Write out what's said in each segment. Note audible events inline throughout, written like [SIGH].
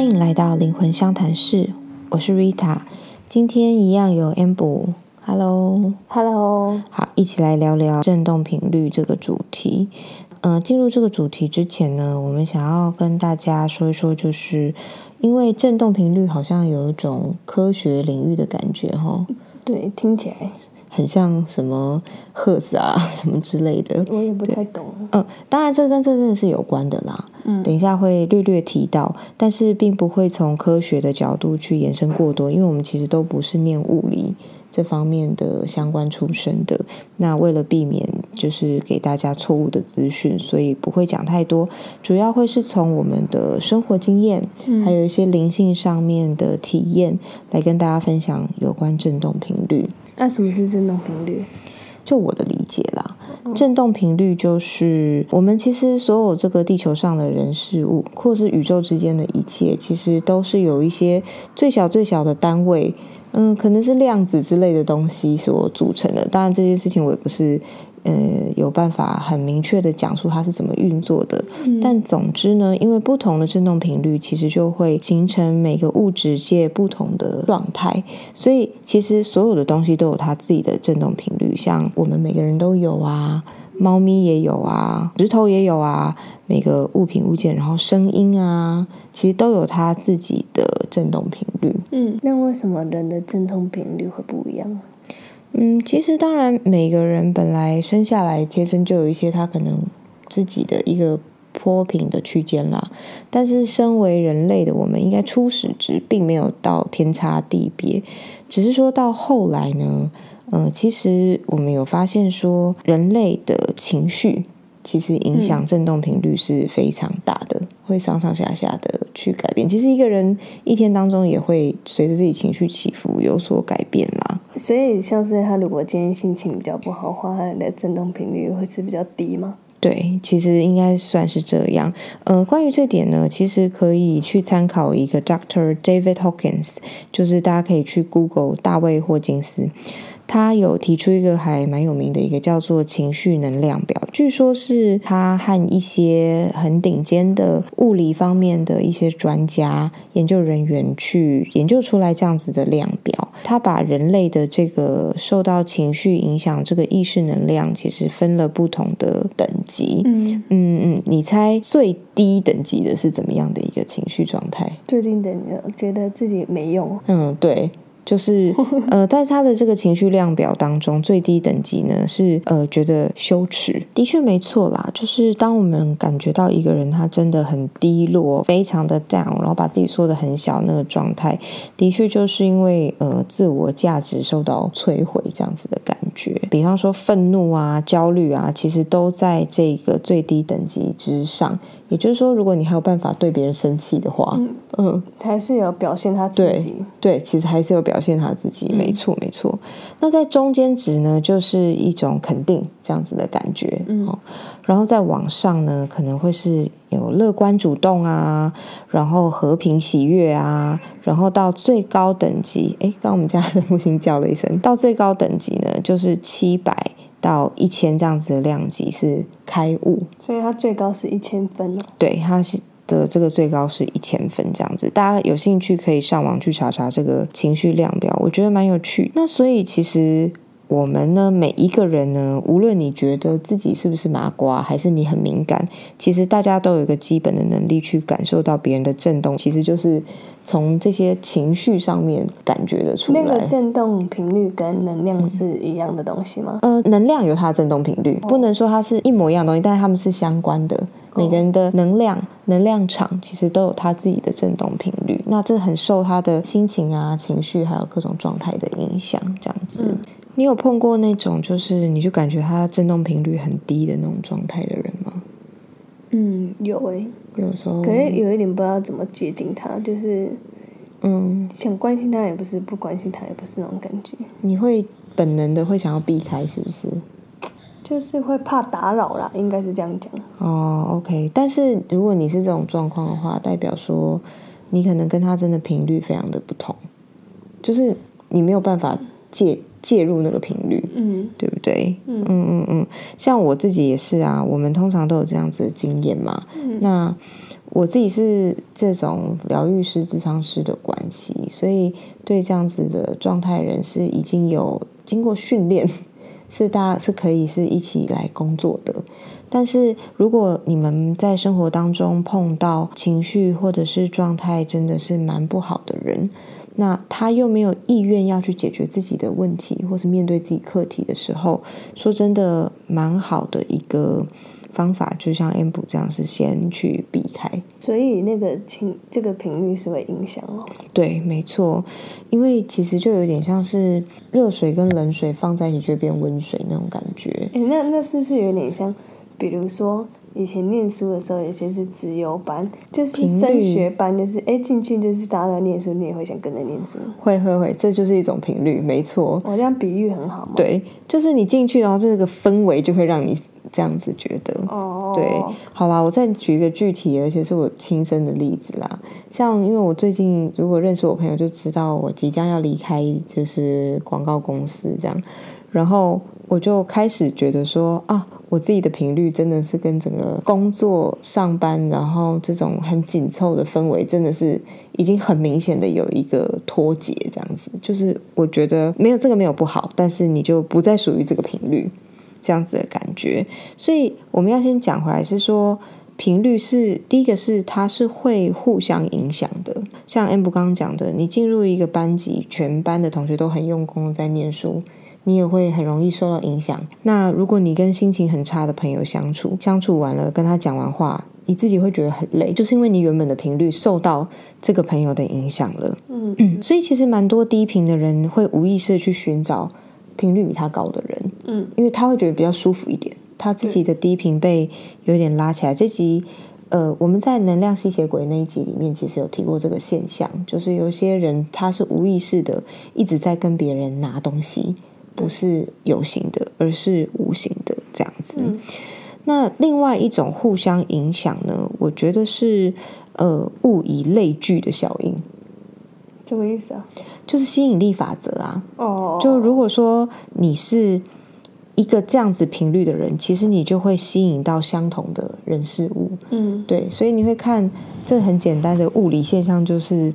欢迎来到灵魂相谈室，我是 Rita。今天一样有 Amber，Hello，Hello，好，一起来聊聊振动频率这个主题。呃，进入这个主题之前呢，我们想要跟大家说一说，就是因为振动频率好像有一种科学领域的感觉，哈。对，听起来。很像什么赫兹啊，什么之类的，我也不太懂。嗯，当然这跟这真的是有关的啦。嗯，等一下会略略提到，但是并不会从科学的角度去延伸过多，因为我们其实都不是念物理这方面的相关出身的。那为了避免就是给大家错误的资讯，所以不会讲太多，主要会是从我们的生活经验，还有一些灵性上面的体验来跟大家分享有关振动频率。那什么是振动频率？就我的理解啦，振动频率就是我们其实所有这个地球上的人事物，或是宇宙之间的一切，其实都是有一些最小最小的单位，嗯，可能是量子之类的东西所组成的。当然，这件事情我也不是。呃，有办法很明确的讲出它是怎么运作的。但总之呢，因为不同的振动频率，其实就会形成每个物质界不同的状态。所以，其实所有的东西都有它自己的振动频率，像我们每个人都有啊，猫咪也有啊，石头也有啊，每个物品物件，然后声音啊，其实都有它自己的振动频率。嗯，那为什么人的振动频率会不一样？嗯，其实当然，每个人本来生下来天生就有一些他可能自己的一个波频的区间啦。但是，身为人类的我们，应该初始值并没有到天差地别，只是说到后来呢，嗯，其实我们有发现说，人类的情绪。其实影响振动频率是非常大的，会上上下下的去改变。其实一个人一天当中也会随着自己情绪起伏有所改变啦。所以，像是他如果今天心情比较不好的话，他的振动频率会是比较低吗？对，其实应该算是这样。呃，关于这点呢，其实可以去参考一个 Doctor David Hawkins，就是大家可以去 Google 大卫霍金斯。他有提出一个还蛮有名的一个叫做情绪能量表，据说是他和一些很顶尖的物理方面的一些专家研究人员去研究出来这样子的量表。他把人类的这个受到情绪影响这个意识能量，其实分了不同的等级。嗯嗯嗯，你猜最低等级的是怎么样的一个情绪状态？最低等级觉得自己没用。嗯，对。就是 [LAUGHS] 呃，在他的这个情绪量表当中，最低等级呢是呃觉得羞耻。的确没错啦，就是当我们感觉到一个人他真的很低落，非常的 down，然后把自己缩得很小那个状态，的确就是因为呃自我价值受到摧毁这样子的感觉。比方说愤怒啊、焦虑啊，其实都在这个最低等级之上。也就是说，如果你还有办法对别人生气的话，嗯，还是有表现他自己。对，其实还是有表现他自己，没错，没错。那在中间值呢，就是一种肯定这样子的感觉，嗯。然后在往上呢，可能会是有乐观主动啊，然后和平喜悦啊，然后到最高等级，哎，刚我们家的木星叫了一声，到最高等级呢，就是七百。到一千这样子的量级是开悟，所以它最高是一千分哦。对，它是的这个最高是一千分这样子，大家有兴趣可以上网去查查这个情绪量表，我觉得蛮有趣。那所以其实我们呢，每一个人呢，无论你觉得自己是不是麻瓜，还是你很敏感，其实大家都有一个基本的能力去感受到别人的震动，其实就是。从这些情绪上面感觉得出来，那个震动频率跟能量是一样的东西吗？呃，能量有它的震动频率，不能说它是一模一样的东西，但是它们是相关的。每个人的能量、能量场其实都有他自己的振动频率，那这很受他的心情啊、情绪还有各种状态的影响。这样子，你有碰过那种就是你就感觉他震动频率很低的那种状态的人吗？嗯，有诶。有时候，可是有一点不知道怎么接近他，就是，嗯，想关心他也不是，不关心他也不是那种感觉。你会本能的会想要避开，是不是？就是会怕打扰啦，应该是这样讲。哦，OK。但是如果你是这种状况的话，代表说你可能跟他真的频率非常的不同，就是你没有办法借。介入那个频率，嗯，对不对？嗯嗯嗯像我自己也是啊，我们通常都有这样子的经验嘛。那我自己是这种疗愈师、智商师的关系，所以对这样子的状态人是已经有经过训练，[LAUGHS] 是大家是可以是一起来工作的。但是如果你们在生活当中碰到情绪或者是状态真的是蛮不好的人，那他又没有意愿要去解决自己的问题，或是面对自己课题的时候，说真的蛮好的一个。方法就像 M 补这样，是先去避开，所以那个情这个频率是会影响哦。对，没错，因为其实就有点像是热水跟冷水放在一起就会变温水那种感觉。哎，那那是不是有点像？比如说以前念书的时候，有些是自由班，就是升学班，就是哎进去就是大家在念书，你也会想跟着念书。会会会，这就是一种频率，没错。我这样比喻很好吗？对，就是你进去，然后这个氛围就会让你。这样子觉得，哦对，好啦，我再举一个具体，而且是我亲身的例子啦。像因为我最近如果认识我朋友，就知道我即将要离开，就是广告公司这样。然后我就开始觉得说啊，我自己的频率真的是跟整个工作上班，然后这种很紧凑的氛围，真的是已经很明显的有一个脱节。这样子，就是我觉得没有这个没有不好，但是你就不再属于这个频率。这样子的感觉，所以我们要先讲回来，是说频率是第一个，是它是会互相影响的。像 M 刚刚讲的，你进入一个班级，全班的同学都很用功在念书，你也会很容易受到影响。那如果你跟心情很差的朋友相处，相处完了跟他讲完话，你自己会觉得很累，就是因为你原本的频率受到这个朋友的影响了。嗯嗯，所以其实蛮多低频的人会无意识的去寻找。频率比他高的人，嗯，因为他会觉得比较舒服一点，他自己的低频被有点拉起来。这集，呃，我们在能量吸血鬼那一集里面，其实有提过这个现象，就是有些人他是无意识的一直在跟别人拿东西，不是有形的，而是无形的这样子。那另外一种互相影响呢，我觉得是呃物以类聚的效应。什么意思啊？就是吸引力法则啊！哦，就如果说你是一个这样子频率的人，其实你就会吸引到相同的人事物。嗯，对，所以你会看这很简单的物理现象，就是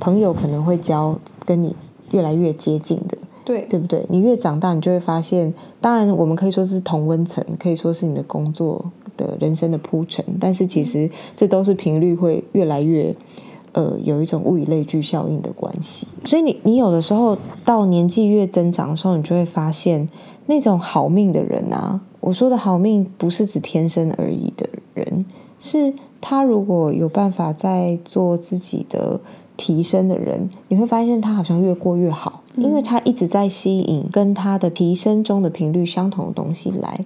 朋友可能会交跟你越来越接近的，对，对不对？你越长大，你就会发现，当然我们可以说是同温层，可以说是你的工作的人生的铺陈，但是其实这都是频率会越来越。呃，有一种物以类聚效应的关系，所以你你有的时候到年纪越增长的时候，你就会发现那种好命的人啊，我说的好命不是指天生而已的人，是他如果有办法在做自己的提升的人，你会发现他好像越过越好，因为他一直在吸引跟他的提升中的频率相同的东西来。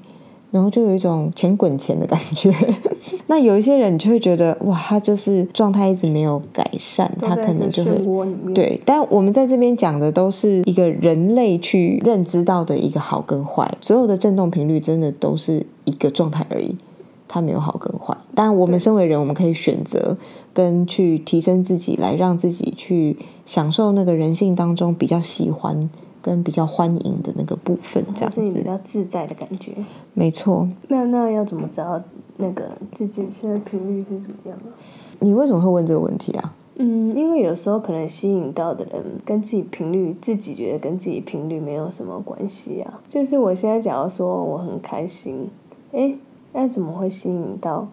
然后就有一种钱滚钱的感觉。[LAUGHS] 那有一些人，你就会觉得哇，他就是状态一直没有改善，他可能就会对。但我们在这边讲的都是一个人类去认知到的一个好跟坏，所有的振动频率真的都是一个状态而已，它没有好跟坏。当然，我们身为人，我们可以选择跟去提升自己，来让自己去享受那个人性当中比较喜欢。跟比较欢迎的那个部分，这样子比较自在的感觉。没错。那那要怎么知道那个自己现在频率是怎么样的？你为什么会问这个问题啊？嗯，因为有时候可能吸引到的人跟自己频率，自己觉得跟自己频率没有什么关系啊。就是我现在假如说我很开心，哎，那怎么会吸引到？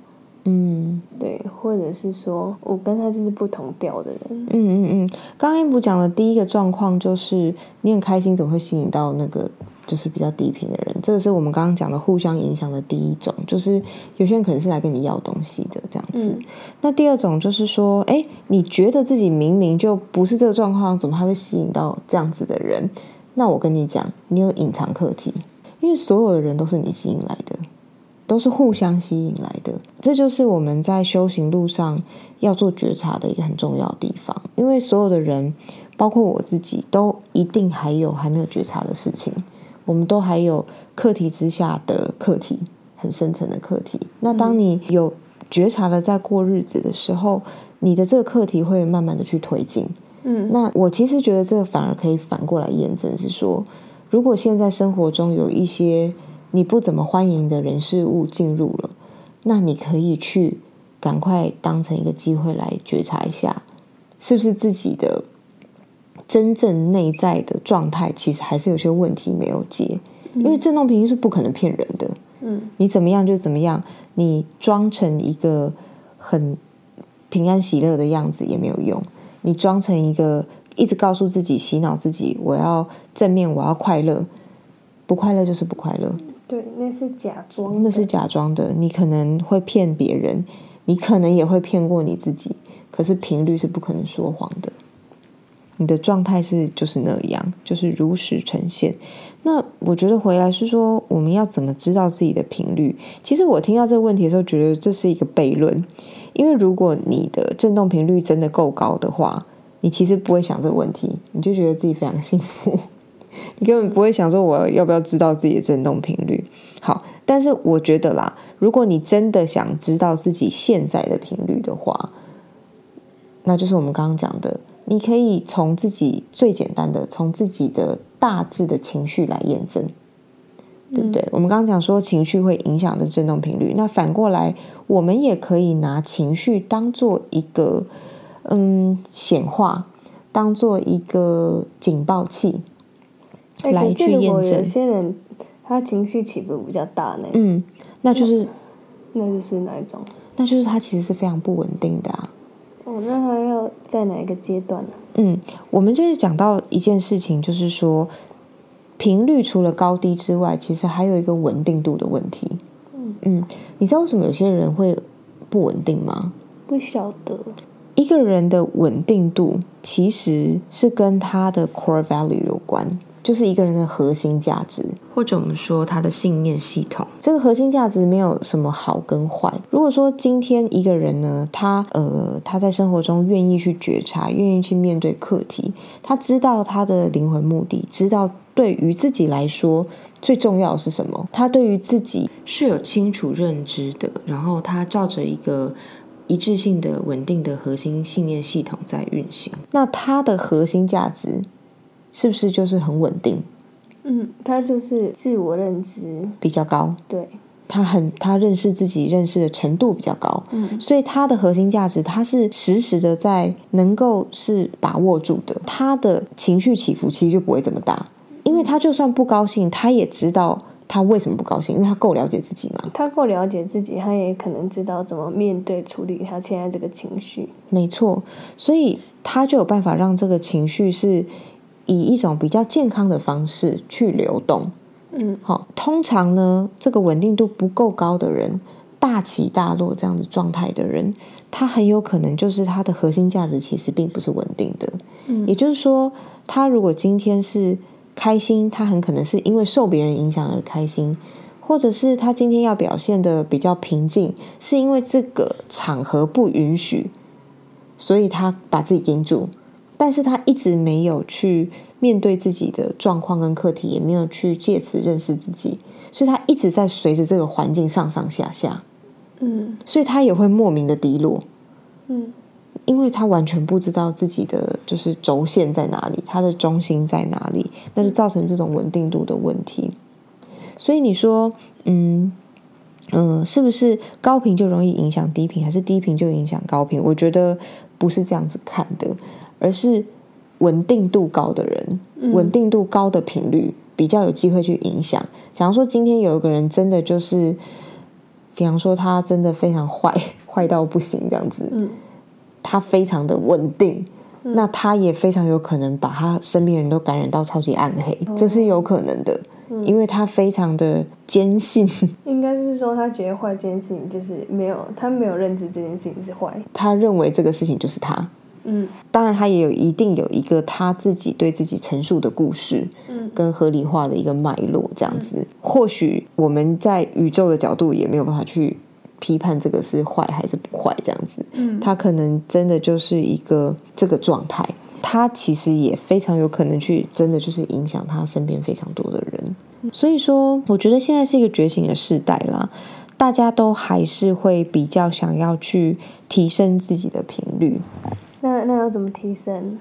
嗯，对，或者是说我跟他就是不同调的人。嗯嗯嗯，刚刚不讲的第一个状况就是你很开心，怎么会吸引到那个就是比较低频的人？这个是我们刚刚讲的互相影响的第一种，就是有些人可能是来跟你要东西的这样子。那第二种就是说，哎，你觉得自己明明就不是这个状况，怎么还会吸引到这样子的人？那我跟你讲，你有隐藏课题，因为所有的人都是你吸引来的。都是互相吸引来的，这就是我们在修行路上要做觉察的一个很重要的地方。因为所有的人，包括我自己，都一定还有还没有觉察的事情，我们都还有课题之下的课题，很深层的课题。那当你有觉察的在过日子的时候，你的这个课题会慢慢的去推进。嗯，那我其实觉得这个反而可以反过来验证，是说，如果现在生活中有一些。你不怎么欢迎的人事物进入了，那你可以去赶快当成一个机会来觉察一下，是不是自己的真正内在的状态，其实还是有些问题没有解。因为振动频率是不可能骗人的，嗯，你怎么样就怎么样，你装成一个很平安喜乐的样子也没有用，你装成一个一直告诉自己洗脑自己我要正面我要快乐，不快乐就是不快乐，对，那是假装，那是假装的，你可能会骗别人，你可能也会骗过你自己，可是频率是不可能说谎的。你的状态是就是那样，就是如实呈现。那我觉得回来是说，我们要怎么知道自己的频率？其实我听到这个问题的时候，觉得这是一个悖论。因为如果你的振动频率真的够高的话，你其实不会想这个问题，你就觉得自己非常幸福，你根本不会想说我要不要知道自己的振动频率。好，但是我觉得啦，如果你真的想知道自己现在的频率的话，那就是我们刚刚讲的。你可以从自己最简单的，从自己的大致的情绪来验证，对不对？我们刚刚讲说情绪会影响的振动频率，那反过来，我们也可以拿情绪当做一个嗯显化，当做一个警报器来去验证。有些人他情绪起伏比较大呢，嗯，那就是那就是哪一种？那就是他其实是非常不稳定的啊。哦，那他要在哪一个阶段呢？嗯，我们就是讲到一件事情，就是说频率除了高低之外，其实还有一个稳定度的问题。嗯嗯，你知道为什么有些人会不稳定吗？不晓得。一个人的稳定度其实是跟他的 core value 有关。就是一个人的核心价值，或者我们说他的信念系统。这个核心价值没有什么好跟坏。如果说今天一个人呢，他呃他在生活中愿意去觉察，愿意去面对课题，他知道他的灵魂目的，知道对于自己来说最重要的是什么，他对于自己是有清楚认知的，然后他照着一个一致性的、稳定的核心信念系统在运行，那他的核心价值。是不是就是很稳定？嗯，他就是自我认知。比较高，对，他很他认识自己认识的程度比较高，嗯，所以他的核心价值他是实时的在能够是把握住的，他的情绪起伏其实就不会这么大，因为他就算不高兴，他也知道他为什么不高兴，因为他够了解自己嘛，他够了解自己，他也可能知道怎么面对处理他现在这个情绪，没错，所以他就有办法让这个情绪是。以一种比较健康的方式去流动，嗯，好。通常呢，这个稳定度不够高的人，大起大落这样子状态的人，他很有可能就是他的核心价值其实并不是稳定的。嗯，也就是说，他如果今天是开心，他很可能是因为受别人影响而开心，或者是他今天要表现的比较平静，是因为这个场合不允许，所以他把自己盯住。但是他一直没有去面对自己的状况跟课题，也没有去借此认识自己，所以他一直在随着这个环境上上下下，嗯，所以他也会莫名的低落，嗯，因为他完全不知道自己的就是轴线在哪里，他的中心在哪里，那就造成这种稳定度的问题。所以你说，嗯嗯，是不是高频就容易影响低频，还是低频就影响高频？我觉得不是这样子看的。而是稳定度高的人，稳定度高的频率比较有机会去影响。假如说今天有一个人真的就是，比方说他真的非常坏，[LAUGHS] 坏到不行这样子，他非常的稳定，那他也非常有可能把他身边人都感染到超级暗黑，这是有可能的，因为他非常的坚信。[LAUGHS] 应该是说他觉得坏这件事情就是没有，他没有认知这件事情是坏，他认为这个事情就是他。嗯，当然，他也有一定有一个他自己对自己陈述的故事，嗯，跟合理化的一个脉络，这样子。或许我们在宇宙的角度也没有办法去批判这个是坏还是不坏，这样子。嗯，他可能真的就是一个这个状态，他其实也非常有可能去真的就是影响他身边非常多的人。所以说，我觉得现在是一个觉醒的时代啦，大家都还是会比较想要去提升自己的频率。那那要怎么提升？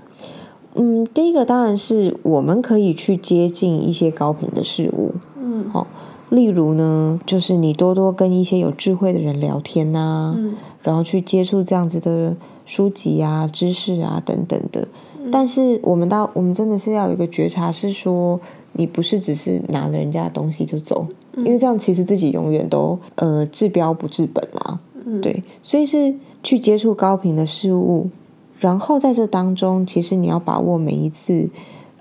嗯，第一个当然是我们可以去接近一些高频的事物，嗯，好，例如呢，就是你多多跟一些有智慧的人聊天呐，嗯，然后去接触这样子的书籍啊、知识啊等等的。但是我们到我们真的是要有一个觉察，是说你不是只是拿了人家的东西就走，因为这样其实自己永远都呃治标不治本啦。对，所以是去接触高频的事物，然后在这当中，其实你要把握每一次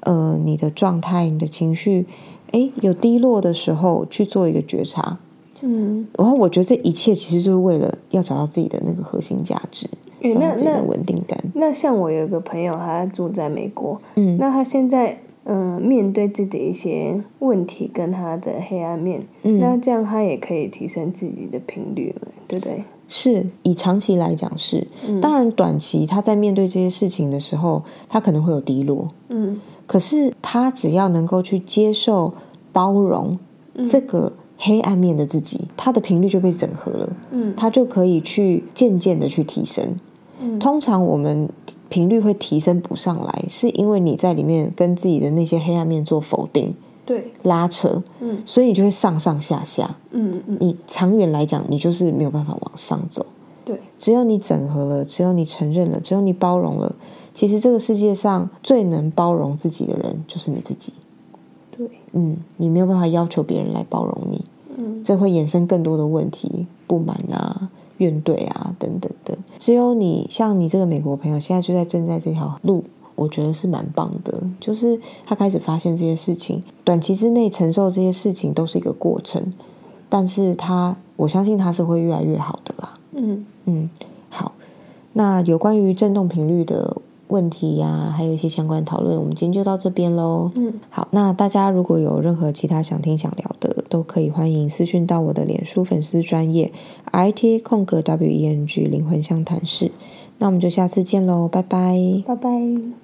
呃你的状态、你的情绪，诶有低落的时候去做一个觉察。嗯，然后我觉得这一切其实就是为了要找到自己的那个核心价值，找到自己的稳定感。那像我有一个朋友，他住在美国，嗯那他现在嗯、呃面对自己的一些问题跟他的黑暗面，嗯那这样他也可以提升自己的频率嘛，对不对？是以长期来讲是，嗯。当然短期他在面对这些事情的时候，他可能会有低落，嗯。可是他只要能够去接受、包容这个黑暗面的自己，他的频率就被整合了，嗯。他就可以去渐渐的去提升。嗯。通常我们频率会提升不上来，是因为你在里面跟自己的那些黑暗面做否定、对，拉扯，嗯所以你就会上上下下。嗯嗯你长远来讲，你就是没有办法往上走。对，只有你整合了，只有你承认了，只有你包容了，其实这个世界上最能包容自己的人就是你自己。对，嗯，你没有办法要求别人来包容你，嗯这会衍生更多的问题，不满啊、怨怼啊等等的。只有你像你这个美国朋友，现在就在正在这条路，我觉得是蛮棒的。就是他开始发现这些事情，短期之内承受这些事情都是一个过程，但是他我相信他是会越来越好的啦。嗯嗯，好，那有关于振动频率的问题呀、还有一些相关讨论，我们今天就到这边喽。嗯，好，那大家如果有任何其他想听想聊的，都可以欢迎私讯到我的脸书粉丝专业 I T 空格 W E N G 灵魂相谈室。那我们就下次见喽，拜拜。拜拜。